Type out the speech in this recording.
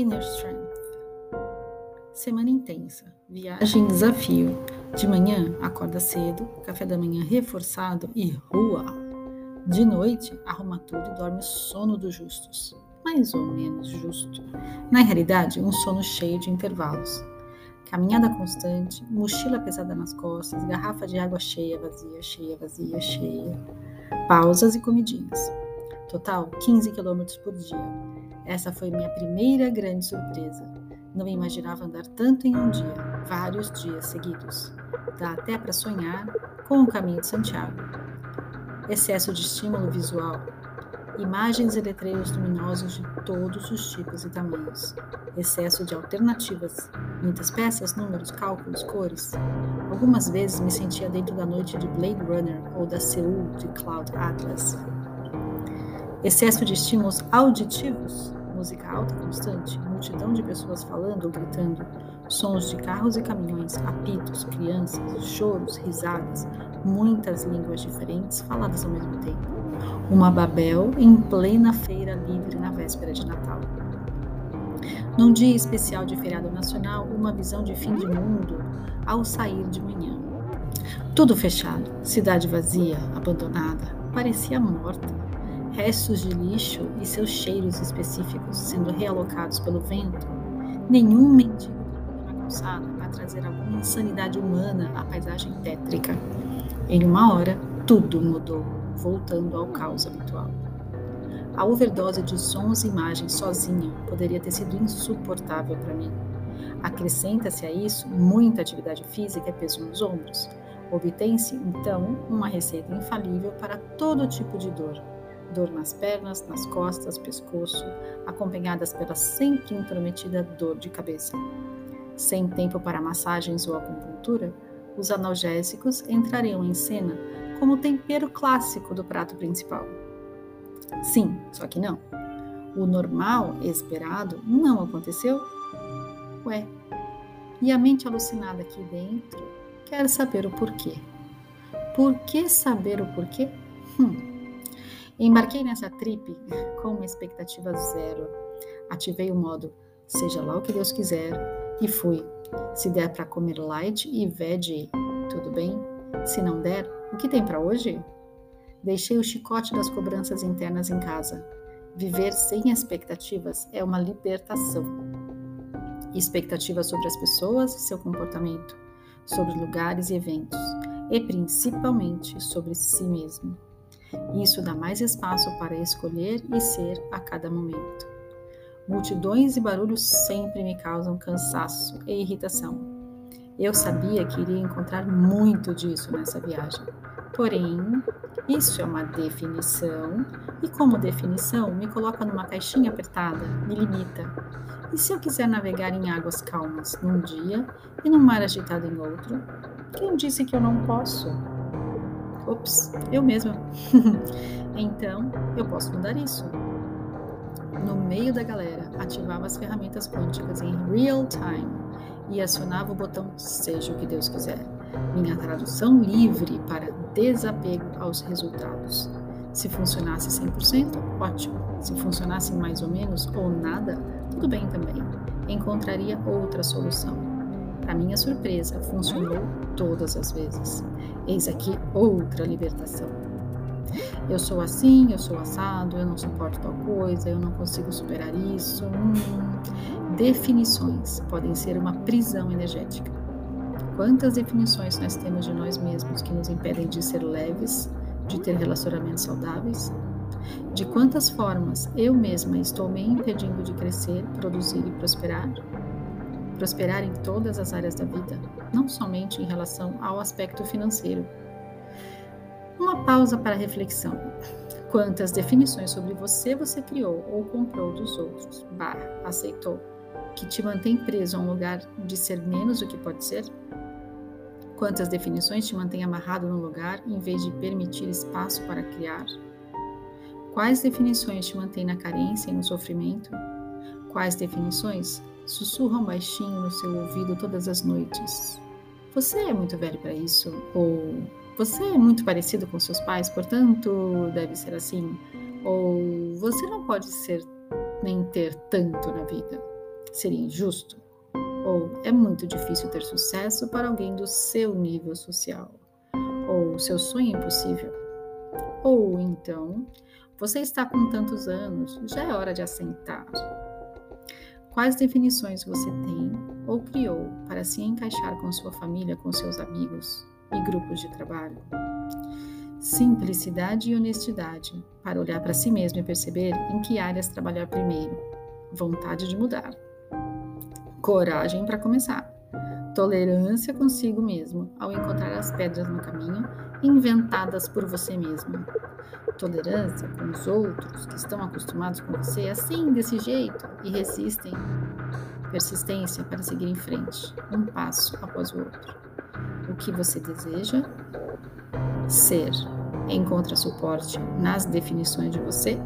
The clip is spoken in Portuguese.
Inner Strength. Semana intensa, viagem desafio. De manhã, acorda cedo, café da manhã reforçado e rua. De noite, arruma tudo e dorme sono dos justos. Mais ou menos justo. Na realidade, um sono cheio de intervalos. Caminhada constante, mochila pesada nas costas, garrafa de água cheia, vazia, cheia, vazia, cheia. Pausas e comidinhas. Total 15 quilômetros por dia. Essa foi minha primeira grande surpresa. Não imaginava andar tanto em um dia, vários dias seguidos. Dá até para sonhar com o caminho de Santiago. Excesso de estímulo visual, imagens e letreiros luminosos de todos os tipos e tamanhos, excesso de alternativas, muitas peças, números, cálculos, cores. Algumas vezes me sentia dentro da noite de Blade Runner ou da Seul de Cloud Atlas. Excesso de estímulos auditivos, música alta constante, multidão de pessoas falando ou gritando, sons de carros e caminhões, apitos, crianças, choros, risadas, muitas línguas diferentes faladas ao mesmo tempo. Uma Babel em plena feira livre na véspera de Natal. Num dia especial de feriado nacional, uma visão de fim de mundo ao sair de manhã. Tudo fechado, cidade vazia, abandonada, parecia morta restos de lixo e seus cheiros específicos sendo realocados pelo vento, nenhum mendigo na calçada para trazer alguma insanidade humana à paisagem tétrica. Em uma hora, tudo mudou, voltando ao caos habitual. A overdose de sons e imagens sozinha poderia ter sido insuportável para mim. Acrescenta-se a isso muita atividade física e peso nos ombros. Obtém-se, então, uma receita infalível para todo tipo de dor, dor nas pernas, nas costas, pescoço, acompanhadas pela sempre intrometida dor de cabeça. Sem tempo para massagens ou acupuntura, os analgésicos entrariam em cena como tempero clássico do prato principal. Sim, só que não. O normal, esperado, não aconteceu? Ué, e a mente alucinada aqui dentro quer saber o porquê. Por que saber o porquê? Hum, Embarquei nessa trip com uma expectativa zero. Ativei o modo seja lá o que Deus quiser e fui. Se der para comer light e veggie, tudo bem? Se não der, o que tem para hoje? Deixei o chicote das cobranças internas em casa. Viver sem expectativas é uma libertação. Expectativas sobre as pessoas e seu comportamento, sobre lugares e eventos, e principalmente sobre si mesmo. Isso dá mais espaço para escolher e ser a cada momento. Multidões e barulhos sempre me causam cansaço e irritação. Eu sabia que iria encontrar muito disso nessa viagem. Porém, isso é uma definição, e como definição, me coloca numa caixinha apertada, me limita. E se eu quiser navegar em águas calmas num dia e num mar agitado em outro, quem disse que eu não posso? Ops, eu mesma. então, eu posso mudar isso. No meio da galera, ativava as ferramentas quânticas em real time e acionava o botão Seja o que Deus quiser. Minha tradução livre para desapego aos resultados. Se funcionasse 100%, ótimo. Se funcionasse mais ou menos ou nada, tudo bem também. Encontraria outra solução. Para minha surpresa, funcionou todas as vezes. Eis aqui outra libertação. Eu sou assim, eu sou assado, eu não suporto tal coisa, eu não consigo superar isso. Hum. Definições podem ser uma prisão energética. Quantas definições nós temos de nós mesmos que nos impedem de ser leves, de ter relacionamentos saudáveis? De quantas formas eu mesma estou me impedindo de crescer, produzir e prosperar? Prosperar em todas as áreas da vida, não somente em relação ao aspecto financeiro. Uma pausa para reflexão. Quantas definições sobre você você criou ou comprou dos outros, barra, aceitou, que te mantém preso a um lugar de ser menos do que pode ser? Quantas definições te mantêm amarrado no lugar em vez de permitir espaço para criar? Quais definições te mantêm na carência e no sofrimento? Quais definições sussurram baixinho no seu ouvido todas as noites. Você é muito velho para isso? Ou você é muito parecido com seus pais, portanto deve ser assim? Ou você não pode ser nem ter tanto na vida? Seria injusto? Ou é muito difícil ter sucesso para alguém do seu nível social? Ou seu sonho é impossível? Ou então, você está com tantos anos, já é hora de assentar. Quais definições você tem ou criou para se encaixar com sua família, com seus amigos e grupos de trabalho? Simplicidade e honestidade para olhar para si mesmo e perceber em que áreas trabalhar primeiro. Vontade de mudar. Coragem para começar. Tolerância consigo mesmo ao encontrar as pedras no caminho inventadas por você mesmo. Tolerância com os outros que estão acostumados com você assim, desse jeito, e resistem. Persistência para seguir em frente, um passo após o outro. O que você deseja ser encontra suporte nas definições de você?